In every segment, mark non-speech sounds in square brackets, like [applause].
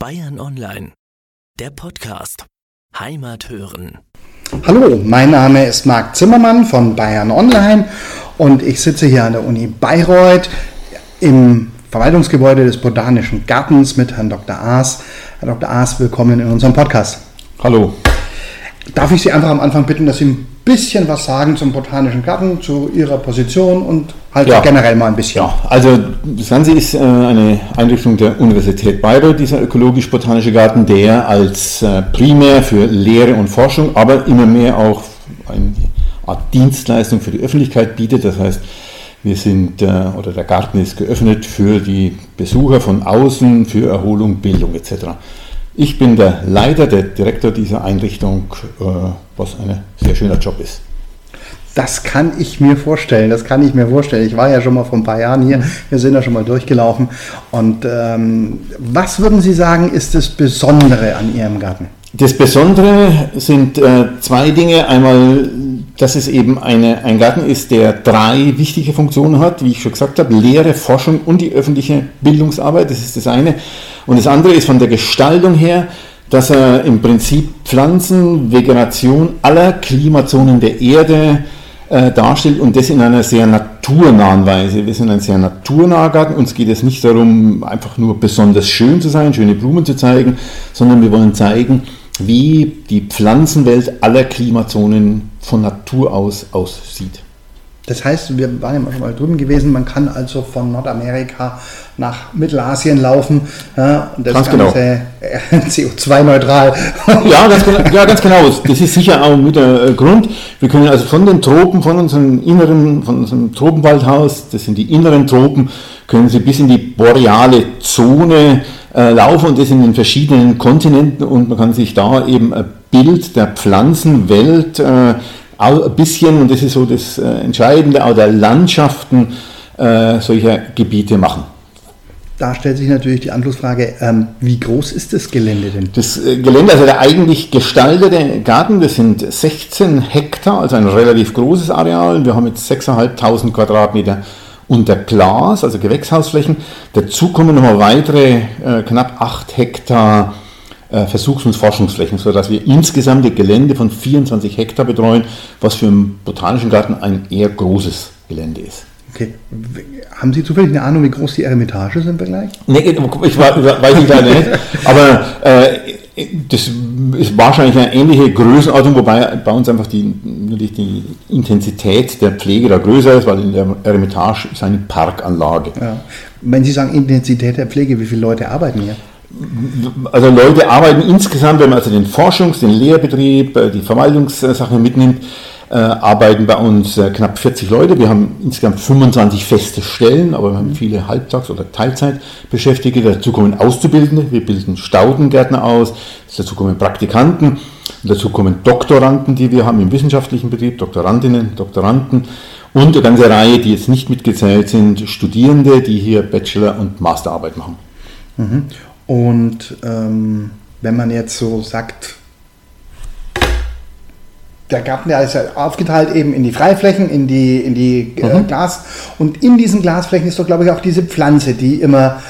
Bayern Online, der Podcast. Heimat hören. Hallo, mein Name ist Marc Zimmermann von Bayern Online und ich sitze hier an der Uni Bayreuth im Verwaltungsgebäude des Botanischen Gartens mit Herrn Dr. Aas. Herr Dr. Aas, willkommen in unserem Podcast. Hallo. Darf ich Sie einfach am Anfang bitten, dass Sie ein bisschen was sagen zum Botanischen Garten, zu Ihrer Position und halt Ja. generell mal ein bisschen. Ja, also das Ganze ist äh, eine Einrichtung der Universität Bayreuth, dieser ökologisch-botanische Garten, der als äh, primär für Lehre und Forschung, aber immer mehr auch eine Art Dienstleistung für die Öffentlichkeit bietet. Das heißt, wir sind, äh, oder der Garten ist geöffnet für die Besucher von außen, für Erholung, Bildung etc. Ich bin der Leiter, der Direktor dieser Einrichtung, was ein sehr schöner Job ist. Das kann ich mir vorstellen, das kann ich mir vorstellen. Ich war ja schon mal vor ein paar Jahren hier, wir sind ja schon mal durchgelaufen. Und ähm, was würden Sie sagen, ist das Besondere an Ihrem Garten? Das Besondere sind äh, zwei Dinge. Einmal, dass es eben eine, ein Garten ist, der drei wichtige Funktionen hat, wie ich schon gesagt habe, Lehre, Forschung und die öffentliche Bildungsarbeit, das ist das eine. Und das andere ist von der Gestaltung her, dass er im Prinzip Pflanzen, Vegetation aller Klimazonen der Erde äh, darstellt und das in einer sehr naturnahen Weise. Wir sind ein sehr naturnaher Garten. Uns geht es nicht darum, einfach nur besonders schön zu sein, schöne Blumen zu zeigen, sondern wir wollen zeigen, wie die Pflanzenwelt aller Klimazonen von Natur aus aussieht. Das heißt, wir waren ja schon mal drüben gewesen, man kann also von Nordamerika nach Mittelasien laufen ja, und das Ganz genau. Ganze äh, [laughs] CO2-neutral. Ja, ganz genau. Ja, ganz genau. Das ist sicher auch mit der äh, Grund. Wir können also von den Tropen, von unserem inneren, von unserem Tropenwaldhaus, das sind die inneren Tropen, können Sie bis in die boreale Zone äh, laufen und das in den verschiedenen Kontinenten und man kann sich da eben ein Bild der Pflanzenwelt äh, auch ein bisschen, und das ist so das äh, Entscheidende, auch der Landschaften äh, solcher Gebiete machen. Da stellt sich natürlich die Anschlussfrage, ähm, wie groß ist das Gelände denn? Das äh, Gelände, also der eigentlich gestaltete Garten, das sind 16 Hektar, also ein relativ großes Areal. Wir haben jetzt 6.500 Quadratmeter unter Glas, also Gewächshausflächen. Dazu kommen nochmal weitere äh, knapp 8 Hektar Versuchs- und Forschungsflächen, sodass wir insgesamt ein Gelände von 24 Hektar betreuen, was für einen botanischen Garten ein eher großes Gelände ist. Okay. Haben Sie zufällig eine Ahnung, wie groß die Eremitage sind im Vergleich? Nee, ich wa- weiß ich leider nicht, aber äh, das ist wahrscheinlich eine ähnliche Größenordnung, wobei bei uns einfach die, natürlich die Intensität der Pflege da größer ist, weil in der Eremitage ist eine Parkanlage. Ja. Wenn Sie sagen Intensität der Pflege, wie viele Leute arbeiten hier? Also Leute arbeiten insgesamt, wenn man also den Forschungs-, den Lehrbetrieb, äh, die Verwaltungssachen mitnimmt, äh, arbeiten bei uns äh, knapp 40 Leute. Wir haben insgesamt 25 feste Stellen, aber wir haben viele Halbtags- oder Teilzeitbeschäftigte. Dazu kommen Auszubildende, wir bilden Staudengärtner aus, dazu kommen Praktikanten, dazu kommen Doktoranden, die wir haben im wissenschaftlichen Betrieb, Doktorandinnen, Doktoranden und eine ganze Reihe, die jetzt nicht mitgezählt sind, Studierende, die hier Bachelor- und Masterarbeit machen. Mhm. Und ähm, wenn man jetzt so sagt, der Garten, der ist ja aufgeteilt eben in die Freiflächen, in die, in die äh, Mhm. Glas. Und in diesen Glasflächen ist doch, glaube ich, auch diese Pflanze, die immer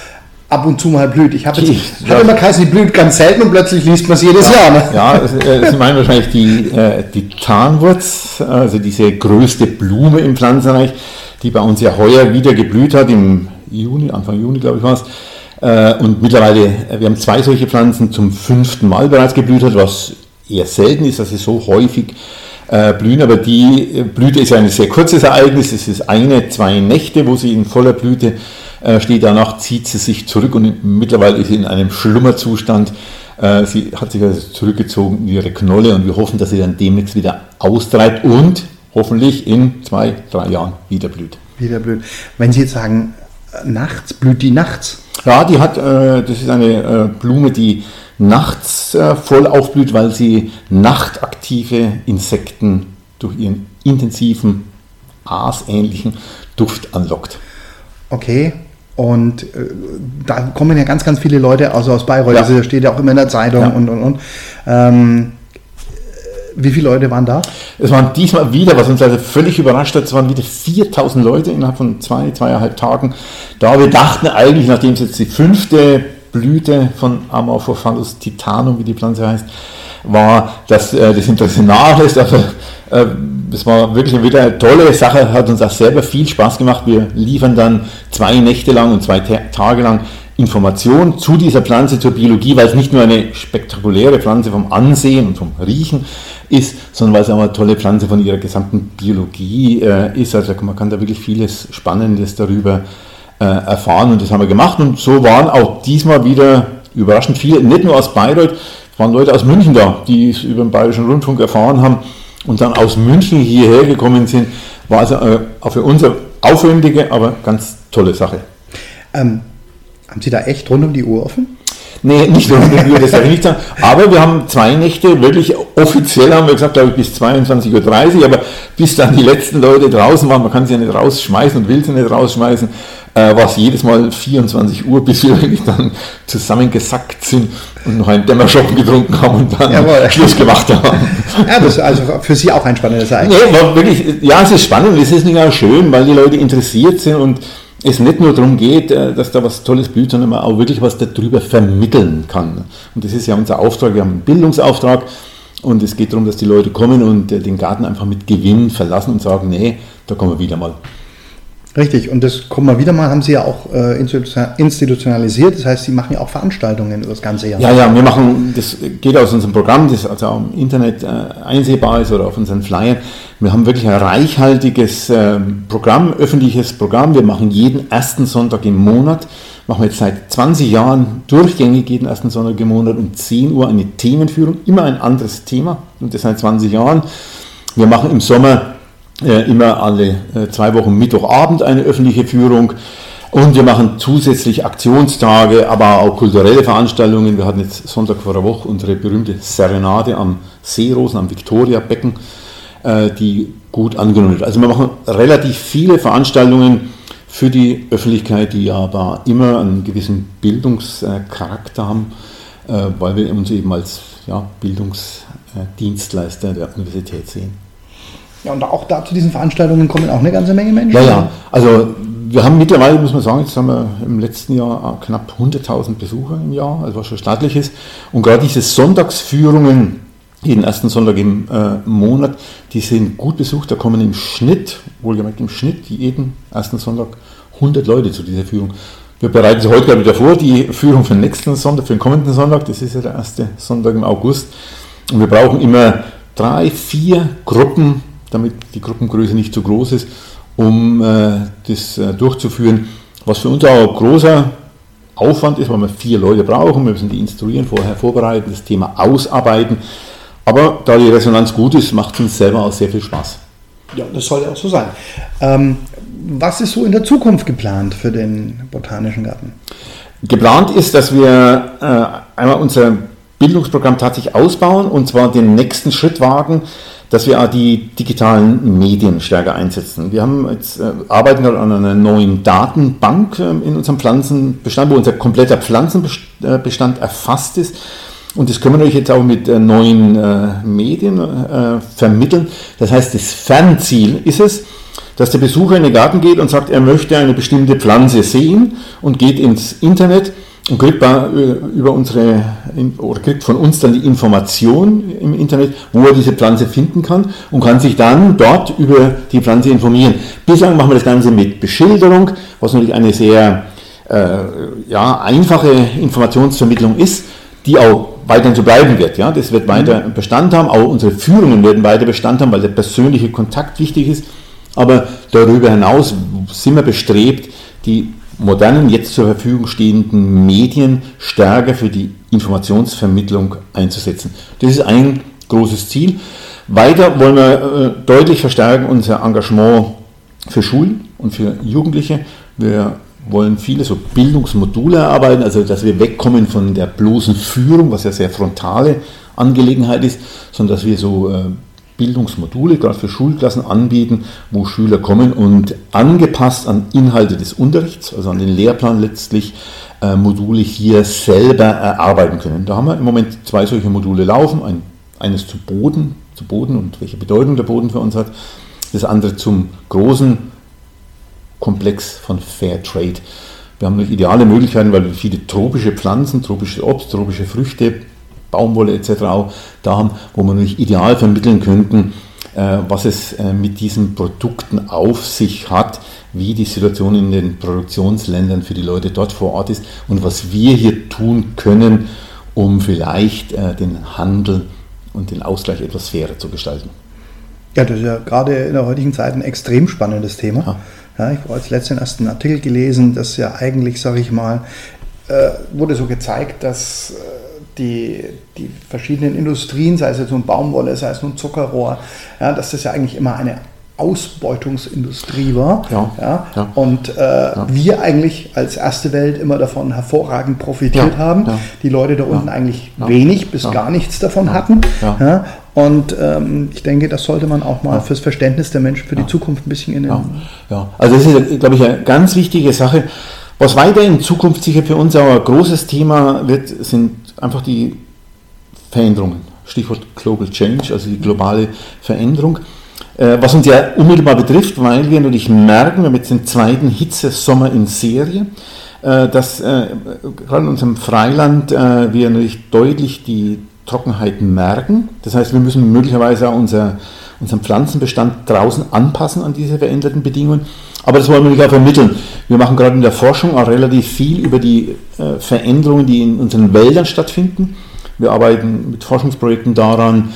ab und zu mal blüht. Ich habe jetzt, ja. hab immer geheißen, die blüht ganz selten und plötzlich liest man es jedes Jahr. Ne? Ja, es, äh, Sie meinen wahrscheinlich die, äh, die Tarnwurz, also diese größte Blume im Pflanzenreich, die bei uns ja heuer wieder geblüht hat, im Juni, Anfang Juni, glaube ich, war es. Äh, Und mittlerweile, äh, wir haben zwei solche Pflanzen zum fünften Mal bereits geblüht was eher selten ist, dass sie so häufig äh, blühen, aber die Blüte ist ja ein sehr kurzes Ereignis, es ist eine, zwei Nächte, wo sie in voller Blüte steht, danach zieht sie sich zurück und mittlerweile ist sie in einem Schlummerzustand. Sie hat sich also zurückgezogen in ihre Knolle und wir hoffen, dass sie dann demnächst wieder austreibt und hoffentlich in zwei, drei Jahren wieder blüht. Wieder blüht. Wenn Sie jetzt sagen, nachts, blüht die nachts? Ja, die hat, äh, das ist eine äh, Blume, die nachts äh, voll aufblüht, weil sie nachtaktive Insekten durch ihren intensiven, aasähnlichen Duft anlockt. Okay. Und äh, da kommen ja ganz, ganz viele Leute also aus Bayreuth. Ja. Also das steht ja auch immer in der Zeitung Ja. und und und. Ähm, wie viele Leute waren da? Es waren diesmal wieder, was uns also völlig überrascht hat, es waren wieder 4000 Leute innerhalb von zwei, zweieinhalb Tagen da. Wir dachten eigentlich, nachdem es jetzt die fünfte Blüte von Amorphophallus titanum, wie die Pflanze heißt, war, dass äh, das Interesse nachlässt. Also, äh, das war wirklich wieder eine tolle Sache, hat uns auch selber viel Spaß gemacht. Wir liefern dann zwei Nächte lang und zwei Tage lang Informationen zu dieser Pflanze, zur Biologie, weil es nicht nur eine spektakuläre Pflanze vom Ansehen und vom Riechen ist, sondern weil es auch eine tolle Pflanze von ihrer gesamten Biologie äh, ist. Also man kann da wirklich vieles Spannendes darüber äh, erfahren und das haben wir gemacht und so waren auch diesmal wieder überraschend viele, nicht nur aus Bayreuth, es waren Leute aus München da, die es über den Bayerischen Rundfunk erfahren haben und dann aus München hierher gekommen sind, war also äh, auch für uns eine aufwendige, aber ganz tolle Sache. Ähm, haben Sie da echt rund um die Uhr offen? Nee, nicht rund um die Uhr, das darf ich nicht sagen. Aber wir haben zwei Nächte, wirklich offiziell haben wir gesagt, glaube ich, bis 22.30 Uhr, aber bis dann die letzten Leute draußen waren, man kann sie ja nicht rausschmeißen und will sie nicht rausschmeißen, äh, war es jedes Mal 24 Uhr, bis wir [laughs] wirklich dann zusammengesackt sind und noch einen Dämmerschoppen getrunken haben und dann Jawohl. Schluss gemacht haben. Ja, das ist also für Sie auch ein spannendes Ereignis. Nee, wirklich, ja, es ist spannend, es ist nicht auch schön, weil die Leute interessiert sind und es nicht nur darum geht, äh, dass da was Tolles blüht, sondern man auch wirklich was darüber vermitteln kann. Und das ist ja unser Auftrag, wir haben einen Bildungsauftrag und es geht darum, dass die Leute kommen und äh, den Garten einfach mit Gewinn verlassen und sagen, nee, da kommen wir wieder mal. Richtig, und das kommen wir wieder mal, haben Sie ja auch äh, institutionalisiert, das heißt, Sie machen ja auch Veranstaltungen über das ganze Jahr. Ja, ja, wir machen, das geht aus unserem Programm, das also auch im Internet einsehbar ist oder auf unseren Flyern. Wir haben wirklich ein reichhaltiges äh, Programm, öffentliches Programm. Wir machen jeden ersten Sonntag im Monat, machen wir jetzt seit 20 Jahren durchgängig jeden ersten Sonntag im Monat um 10 Uhr eine Themenführung, immer ein anderes Thema und das seit 20 Jahren. Wir machen im Sommer äh, immer alle äh, zwei Wochen Mittwochabend eine öffentliche Führung. Und wir machen zusätzlich Aktionstage, aber auch kulturelle Veranstaltungen. Wir hatten jetzt Sonntag vor der Woche unsere berühmte Serenade am Seerosen, am Viktoriabecken, äh, die gut angenommen wird. Also wir machen relativ viele Veranstaltungen für die Öffentlichkeit, die aber immer einen gewissen Bildungscharakter haben, weil wir uns eben als ja, Bildungsdienstleister der Universität sehen. Ja, und auch da zu diesen Veranstaltungen kommen auch eine ganze Menge Menschen. Ja, ja. Also wir haben mittlerweile, muss man sagen, jetzt haben wir im letzten Jahr knapp 100.000 Besucher im Jahr, also was schon staatliches. Und gerade diese Sonntagsführungen, jeden ersten Sonntag im äh, Monat, die sind gut besucht. Da kommen im Schnitt, wohlgemerkt im Schnitt, jeden ersten Sonntag 100 Leute zu dieser Führung. Wir bereiten sie heute gerade wieder vor, die Führung für den nächsten Sonntag, für den kommenden Sonntag. Das ist ja der erste Sonntag im August. Und wir brauchen immer drei, vier Gruppen damit die Gruppengröße nicht zu groß ist, um äh, das äh, durchzuführen. Was für uns auch großer Aufwand ist, weil wir vier Leute brauchen, wir müssen die instruieren, vorher vorbereiten, das Thema ausarbeiten. Aber da die Resonanz gut ist, macht es uns selber auch sehr viel Spaß. Ja, das soll ja auch so sein. Ähm, was ist so in der Zukunft geplant für den Botanischen Garten? Geplant ist, dass wir äh, einmal unser Bildungsprogramm tatsächlich ausbauen und zwar den nächsten Schritt wagen, dass wir auch die digitalen Medien stärker einsetzen. Wir haben jetzt, äh, arbeiten gerade an einer neuen Datenbank äh, in unserem Pflanzenbestand, wo unser kompletter Pflanzenbestand erfasst ist. Und das können wir euch jetzt auch mit äh, neuen äh, Medien äh, vermitteln. Das heißt, das Fernziel ist es, dass der Besucher in den Garten geht und sagt, er möchte eine bestimmte Pflanze sehen und geht ins Internet und kriegt über unsere oder kriegt von uns dann die Information im Internet, wo er diese Pflanze finden kann und kann sich dann dort über die Pflanze informieren. Bislang machen wir das Ganze mit Beschilderung, was natürlich eine sehr ja, einfache Informationsvermittlung ist, die auch weiterhin so bleiben wird. Ja? Das wird weiter mhm. Bestand haben, auch unsere Führungen werden weiter Bestand haben, weil der persönliche Kontakt wichtig ist. Aber darüber hinaus sind wir bestrebt, die modernen, jetzt zur Verfügung stehenden Medien stärker für die Informationsvermittlung einzusetzen. Das ist ein großes Ziel. Weiter wollen wir äh, deutlich verstärken unser Engagement für Schulen und für Jugendliche. Wir wollen viele so Bildungsmodule erarbeiten, also dass wir wegkommen von der bloßen Führung, was ja sehr frontale Angelegenheit ist, sondern dass wir so äh, Bildungsmodule, gerade für Schulklassen, anbieten, wo Schüler kommen und angepasst an Inhalte des Unterrichts, also an den Lehrplan letztlich, äh, Module hier selber erarbeiten können. Da haben wir im Moment zwei solche Module laufen, ein, eines zu Boden, zu Boden und welche Bedeutung der Boden für uns hat, das andere zum großen Komplex von Fair Trade. Wir haben ideale Möglichkeiten, weil wir viele tropische Pflanzen, tropisches Obst, tropische Früchte, Baumwolle etc. auch da haben, wo wir natürlich ideal vermitteln könnten, äh, was es äh, mit diesen Produkten auf sich hat, wie die Situation in den Produktionsländern für die Leute dort vor Ort ist und was wir hier tun können, um vielleicht äh, den Handel und den Ausgleich etwas fairer zu gestalten. Ja, das ist ja gerade in der heutigen Zeit ein extrem spannendes Thema. Ja. Ja, ich habe als letzten ersten Artikel gelesen, dass ja eigentlich, sage ich mal, äh, wurde so gezeigt, dass äh, die, die verschiedenen Industrien, sei es jetzt nun Baumwolle, sei es nun Zuckerrohr, ja, dass das ja eigentlich immer eine Ausbeutungsindustrie war. Ja, ja, ja. Und äh, ja. wir eigentlich als erste Welt immer davon hervorragend profitiert haben. Die Leute da unten eigentlich wenig bis gar nichts davon hatten. Und ähm, ich denke, das sollte man auch mal fürs Verständnis der Menschen für die Zukunft ein bisschen in den. Ja. also das ist, glaube ich, eine ganz wichtige Sache. Was weiter in Zukunft sicher für uns auch ein großes Thema wird, sind einfach die Veränderungen. Stichwort Global Change, also die globale Veränderung. Äh, was uns ja unmittelbar betrifft, weil wir natürlich merken, wir haben jetzt den zweiten Hitzesommer in Serie, äh, dass äh, gerade in unserem Freiland wir natürlich deutlich die Trockenheit merken. Das heißt, wir müssen möglicherweise auch unser, unseren Pflanzenbestand draußen anpassen an diese veränderten Bedingungen. Aber das wollen wir nicht auch vermitteln. Wir machen gerade in der Forschung auch relativ viel über die Veränderungen, die in unseren Wäldern stattfinden. Wir arbeiten mit Forschungsprojekten daran,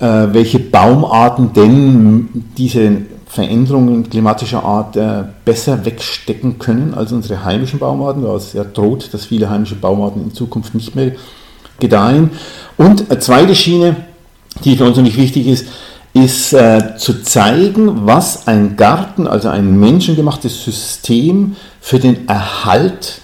welche Baumarten denn diese Veränderungen klimatischer Art äh, besser wegstecken können als unsere heimischen Baumarten, weil es ja droht, dass viele heimische Baumarten in Zukunft nicht mehr gedeihen. Und eine zweite Schiene, die für uns nicht wichtig ist, ist äh, zu zeigen, was ein Garten, also ein menschengemachtes System für den Erhalt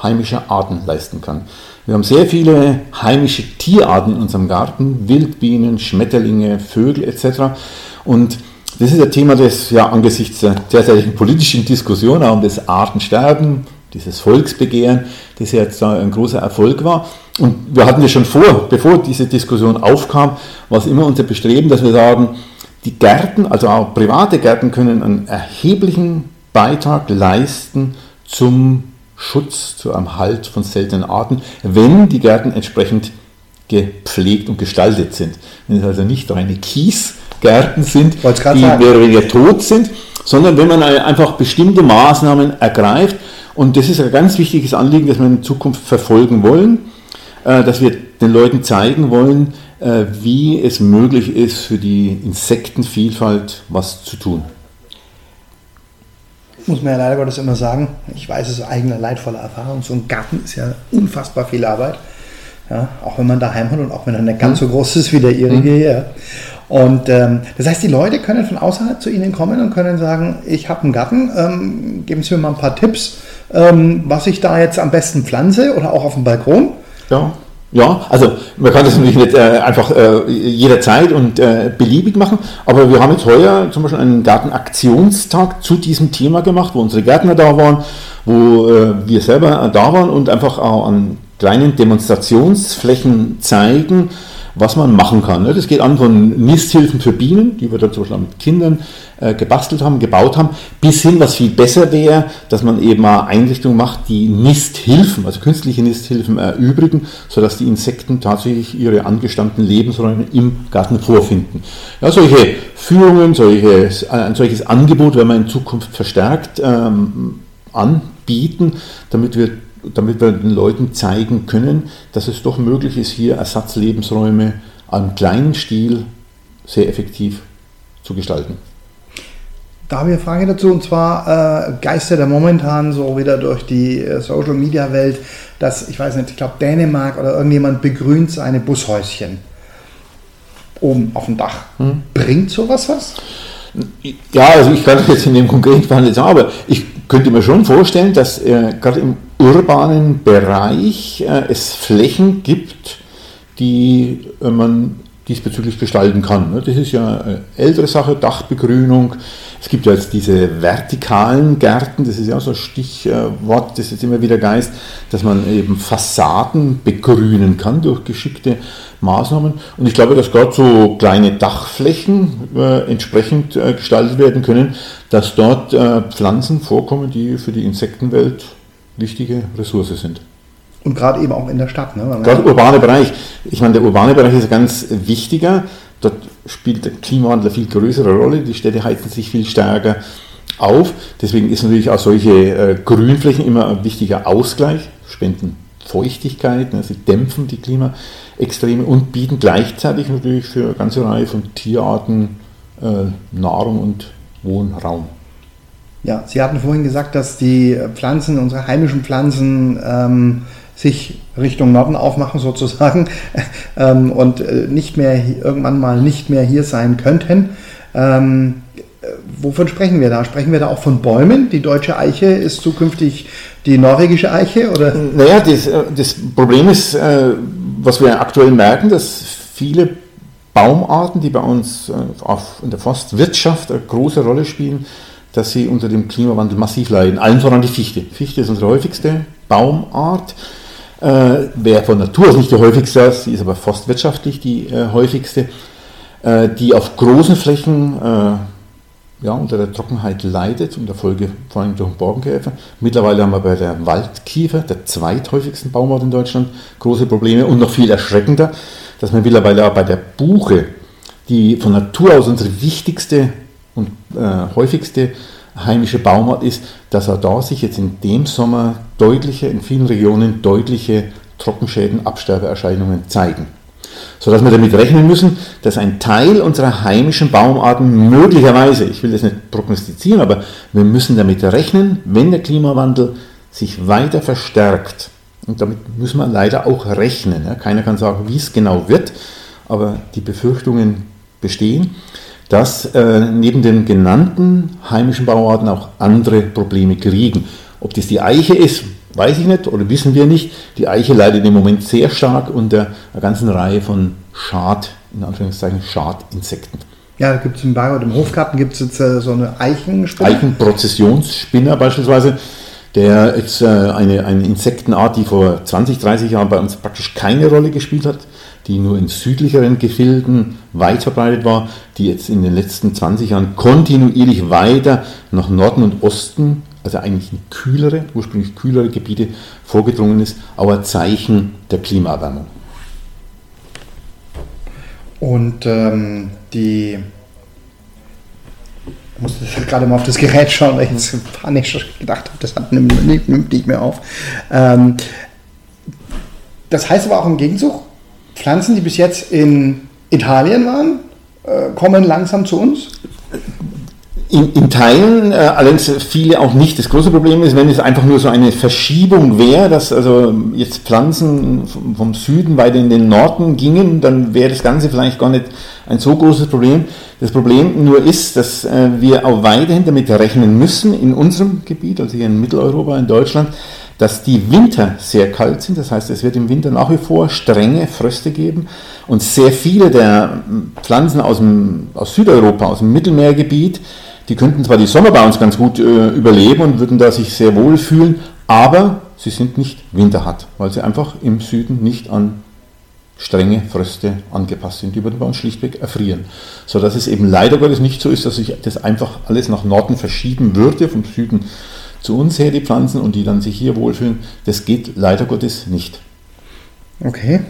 heimischer Arten leisten kann. Wir haben sehr viele heimische Tierarten in unserem Garten, Wildbienen, Schmetterlinge, Vögel etc. Und das ist ein Thema, das ja angesichts der derzeitigen politischen Diskussion auch um das Artensterben, dieses Volksbegehren, das ja jetzt ein großer Erfolg war. Und wir hatten ja schon vor, bevor diese Diskussion aufkam, war es immer unser Bestreben, dass wir sagen, die Gärten, also auch private Gärten, können einen erheblichen Beitrag leisten zum Schutz zu einem Halt von seltenen Arten, wenn die Gärten entsprechend gepflegt und gestaltet sind. Wenn es also nicht reine Kiesgärten sind, die sagen. mehr oder weniger tot sind, sondern wenn man einfach bestimmte Maßnahmen ergreift, und das ist ein ganz wichtiges Anliegen, das wir in Zukunft verfolgen wollen, äh, dass wir den Leuten zeigen wollen, äh, wie es möglich ist, für die Insektenvielfalt was zu tun muss man ja leider Gottes immer sagen, ich weiß es eigener leidvoller Erfahrung, so ein Garten ist ja unfassbar viel Arbeit. Ja, auch wenn man daheim hat und auch wenn er nicht ganz so groß ist wie der ihrige mhm. hier. Und ähm, das heißt, die Leute können von außerhalb zu Ihnen kommen und können sagen, ich habe einen Garten, ähm, geben Sie mir mal ein paar Tipps, ähm, was ich da jetzt am besten pflanze oder auch auf dem Balkon. Ja. Ja, also man kann das natürlich nicht äh, einfach äh, jederzeit und äh, beliebig machen, aber wir haben jetzt heuer zum Beispiel einen Gartenaktionstag zu diesem Thema gemacht, wo unsere Gärtner da waren, wo äh, wir selber da waren und einfach auch an kleinen Demonstrationsflächen zeigen, was man machen kann. Ne? Das geht an von Nisthilfen für Bienen, die wir da zum Beispiel mit Kindern äh, gebastelt haben, gebaut haben, bis hin, was viel besser wäre, dass man eben mal Einrichtungen macht, die Nisthilfen, also künstliche Nisthilfen erübrigen, sodass die Insekten tatsächlich ihre angestammten Lebensräume im Garten vorfinden. Ja, solche Führungen, solches, ein solches Angebot werden wir in Zukunft verstärkt ähm, anbieten, damit wir damit wir den Leuten zeigen können, dass es doch möglich ist, hier Ersatzlebensräume am kleinen Stil sehr effektiv zu gestalten. Da habe ich eine Frage dazu und zwar äh, geistert er momentan so wieder durch die äh, Social Media Welt, dass, ich weiß nicht, ich glaube Dänemark oder irgendjemand begrünt seine Bushäuschen oben auf dem Dach. Hm. Bringt sowas was? Ja, also ich kann das jetzt in dem konkreten Fall nicht sagen, aber ich könnte mir schon vorstellen, dass äh, gerade im urbanen Bereich äh, es Flächen gibt, die äh, man diesbezüglich gestalten kann. Ne? Das ist ja eine ältere Sache, Dachbegrünung. Es gibt ja jetzt diese vertikalen Gärten, das ist ja so ein Stichwort, das jetzt immer wieder geist, dass man eben Fassaden begrünen kann durch geschickte Maßnahmen. Und ich glaube, dass gerade so kleine Dachflächen äh, entsprechend äh, gestaltet werden können, dass dort äh, Pflanzen vorkommen, die für die Insektenwelt wichtige Ressource sind. Und gerade eben auch in der Stadt. Ne? Gerade urbane Bereich. Ich meine, der urbane Bereich ist ganz wichtiger. Dort spielt der Klimawandel eine viel größere Rolle. Die Städte heizen sich viel stärker auf. Deswegen ist natürlich auch solche äh, Grünflächen immer ein wichtiger Ausgleich, spenden Feuchtigkeit, ne? sie dämpfen die Klimaextreme und bieten gleichzeitig natürlich für eine ganze Reihe von Tierarten äh, Nahrung und Wohnraum. Ja, Sie hatten vorhin gesagt, dass die Pflanzen, unsere heimischen Pflanzen, ähm, sich Richtung Norden aufmachen sozusagen [laughs] ähm, und äh, nicht mehr irgendwann mal nicht mehr hier sein könnten. Ähm, wovon sprechen wir da? Sprechen wir da auch von Bäumen? Die deutsche Eiche ist zukünftig die norwegische Eiche? Oder? Naja, das, äh, das Problem ist, äh, was wir aktuell merken, dass viele Baumarten, die bei uns in der Forstwirtschaft eine große Rolle spielen, dass sie unter dem Klimawandel massiv leiden. Allen voran die Fichte. Fichte ist unsere häufigste Baumart. Äh, Wäre von Natur aus nicht die häufigste, sie ist aber forstwirtschaftlich die äh, häufigste, äh, die auf großen Flächen äh, ja, unter der Trockenheit leidet, und der Folge vor allem durch Borkenkäfer. Mittlerweile haben wir bei der Waldkiefer, der zweithäufigsten Baumart in Deutschland, große Probleme und noch viel erschreckender, dass wir mittlerweile auch bei der Buche, die von Natur aus unsere wichtigste und äh, häufigste heimische Baumart ist, dass auch da sich jetzt in dem Sommer deutliche, in vielen Regionen deutliche Trockenschäden, Absterbeerscheinungen zeigen. Sodass wir damit rechnen müssen, dass ein Teil unserer heimischen Baumarten möglicherweise, ich will das nicht prognostizieren, aber wir müssen damit rechnen, wenn der Klimawandel sich weiter verstärkt, und damit müssen wir leider auch rechnen, keiner kann sagen, wie es genau wird, aber die Befürchtungen bestehen, dass äh, neben den genannten heimischen Bauarten auch andere Probleme kriegen. Ob das die Eiche ist, weiß ich nicht oder wissen wir nicht. Die Eiche leidet im Moment sehr stark unter einer ganzen Reihe von Schad, in Anführungszeichen Schadinsekten. Ja, da gibt es im Bayreuth, im Hofgarten gibt es jetzt äh, so eine Eichenspinne. Eichenprozessionsspinner beispielsweise, der jetzt äh, eine, eine Insektenart, die vor 20, 30 Jahren bei uns praktisch keine Rolle gespielt hat, die nur in südlicheren Gefilden weit verbreitet war, die jetzt in den letzten 20 Jahren kontinuierlich weiter nach Norden und Osten, also eigentlich in kühlere, ursprünglich kühlere Gebiete vorgedrungen ist, aber Zeichen der Klimaerwärmung. Und ähm, die ich musste gerade mal auf das Gerät schauen, weil ich jetzt panisch gedacht habe, das nimmt nicht mehr auf. Ähm, das heißt aber auch im Gegenzug, Pflanzen, die bis jetzt in Italien waren, äh, kommen langsam zu uns? In, in Teilen, äh, allerdings viele auch nicht. Das große Problem ist, wenn es einfach nur so eine Verschiebung wäre, dass also jetzt Pflanzen vom Süden weiter in den Norden gingen, dann wäre das Ganze vielleicht gar nicht ein so großes Problem. Das Problem nur ist, dass äh, wir auch weiterhin damit rechnen müssen in unserem Gebiet, also hier in Mitteleuropa, in Deutschland, dass die Winter sehr kalt sind. Das heißt, es wird im Winter nach wie vor strenge Fröste geben. Und sehr viele der Pflanzen aus, dem, aus Südeuropa, aus dem Mittelmeergebiet, die könnten zwar die Sommer bei uns ganz gut äh, überleben und würden da sich sehr wohl fühlen, aber sie sind nicht winterhart, weil sie einfach im Süden nicht an strenge Fröste angepasst sind. Die würden bei uns schlichtweg erfrieren. So dass es eben leider Gottes nicht so ist, dass sich das einfach alles nach Norden verschieben würde, vom Süden zu uns her, die Pflanzen, und die dann sich hier wohlfühlen. Das geht leider Gottes nicht. Okay.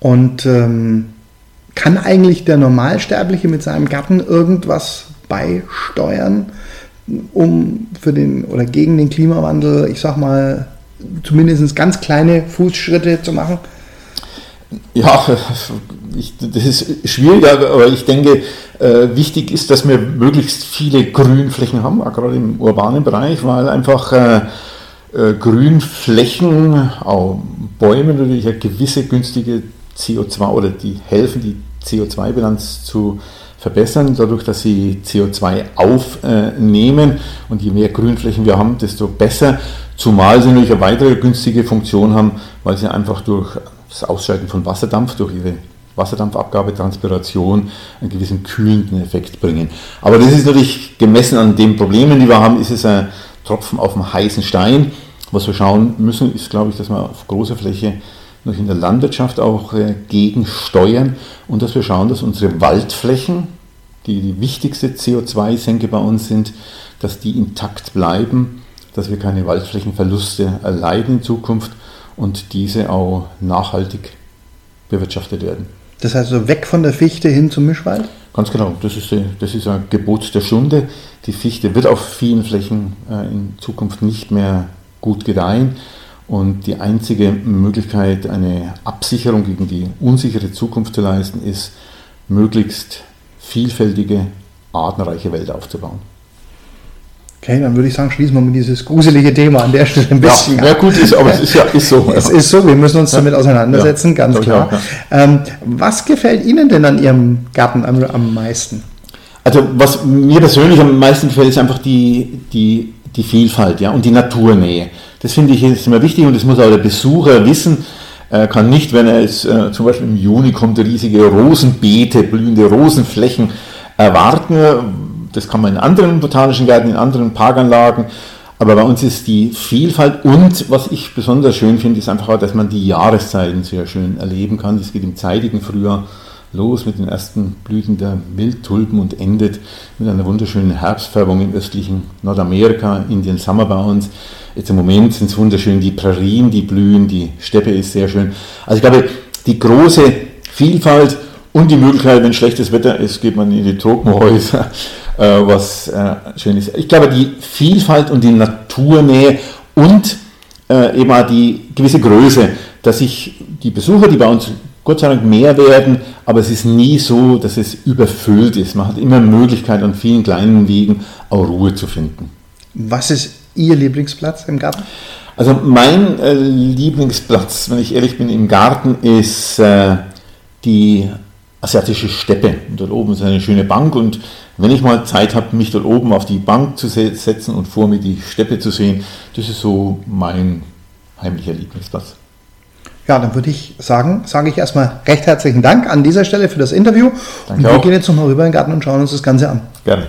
Und ähm, kann eigentlich der Normalsterbliche mit seinem Garten irgendwas beisteuern, um für den oder gegen den Klimawandel, ich sag mal, zumindest ganz kleine Fußschritte zu machen? Ja, [laughs] ich, das ist schwierig, aber ich denke, äh, wichtig ist, dass wir möglichst viele Grünflächen haben, gerade im urbanen Bereich, weil einfach äh, äh, Grünflächen, auch Bäume natürlich eine gewisse günstige CO2 oder die helfen, die CO2-Bilanz zu verbessern, dadurch, dass sie CO2 aufnehmen. Und je mehr Grünflächen wir haben, desto besser. Zumal sie natürlich eine weitere günstige Funktion haben, weil sie einfach durch das Ausscheiden von Wasserdampf, durch ihre Wasserdampfabgabe, Transpiration einen gewissen kühlenden Effekt bringen. Aber das ist natürlich gemessen an den Problemen, die wir haben, ist es ein Tropfen auf dem heißen Stein. Was wir schauen müssen, ist, glaube ich, dass wir auf großer Fläche noch in der Landwirtschaft auch äh, gegensteuern und dass wir schauen, dass unsere Waldflächen, die die wichtigste CO2-Senke bei uns sind, dass die intakt bleiben dass wir keine Waldflächenverluste erleiden in Zukunft und diese auch nachhaltig bewirtschaftet werden. Das heißt, so weg von der Fichte hin zum Mischwald? Ganz genau, das ist, das ist ein Gebot der Stunde. Die Fichte wird auf vielen Flächen äh, in Zukunft nicht mehr gut gedeihen. Und die einzige Möglichkeit, eine Absicherung gegen die unsichere Zukunft zu leisten, ist, möglichst vielfältige, artenreiche Wälder aufzubauen. Okay, dann würde ich sagen, schließen wir mit dieses gruselige Thema an der Stelle ein bisschen. Ja, ja gut, ist, aber es ist ja ist so. [laughs] Es ist so, wir müssen uns damit auseinandersetzen, ja, ganz klar. Auch, ja. ähm, was gefällt Ihnen denn an Ihrem Garten am, am meisten? Also was mir persönlich am meisten gefällt, ist einfach die, die, die Vielfalt ja, und die Naturnähe. Das finde ich ist immer wichtig und das muss auch der Besucher wissen. Er kann nicht, wenn er jetzt äh, zum Beispiel im Juni kommt, riesige Rosenbeete, blühende Rosenflächen erwarten, das kann man in anderen botanischen Gärten, in anderen Parkanlagen. Aber bei uns ist die Vielfalt und was ich besonders schön finde, ist einfach auch, dass man die Jahreszeiten sehr schön erleben kann. Das geht im zeitigen Frühjahr los mit den ersten Blüten der Wildtulpen und endet mit einer wunderschönen Herbstfärbung im östlichen Nordamerika, Indian Summer bei uns. Jetzt im Moment sind es wunderschön die Prärien, die blühen, die Steppe ist sehr schön. Also ich glaube, die große Vielfalt und die Möglichkeit, wenn schlechtes Wetter ist, geht man in die Tropenhäuser was äh, schön ist. Ich glaube, die Vielfalt und die Naturnähe und äh, eben auch die gewisse Größe, dass sich die Besucher, die bei uns Gott sei Dank mehr werden, aber es ist nie so, dass es überfüllt ist. Man hat immer Möglichkeit, an vielen kleinen Wegen auch Ruhe zu finden. Was ist Ihr Lieblingsplatz im Garten? Also mein äh, Lieblingsplatz, wenn ich ehrlich bin, im Garten ist äh, die asiatische Steppe. Und dort oben ist eine schöne Bank und wenn ich mal Zeit habe, mich dort oben auf die Bank zu setzen und vor mir die Steppe zu sehen, das ist so mein heimlicher Lieblingsplatz. Ja, dann würde ich sagen, sage ich erstmal recht herzlichen Dank an dieser Stelle für das Interview. Danke und wir auch. gehen jetzt nochmal rüber in den Garten und schauen uns das Ganze an. Gerne.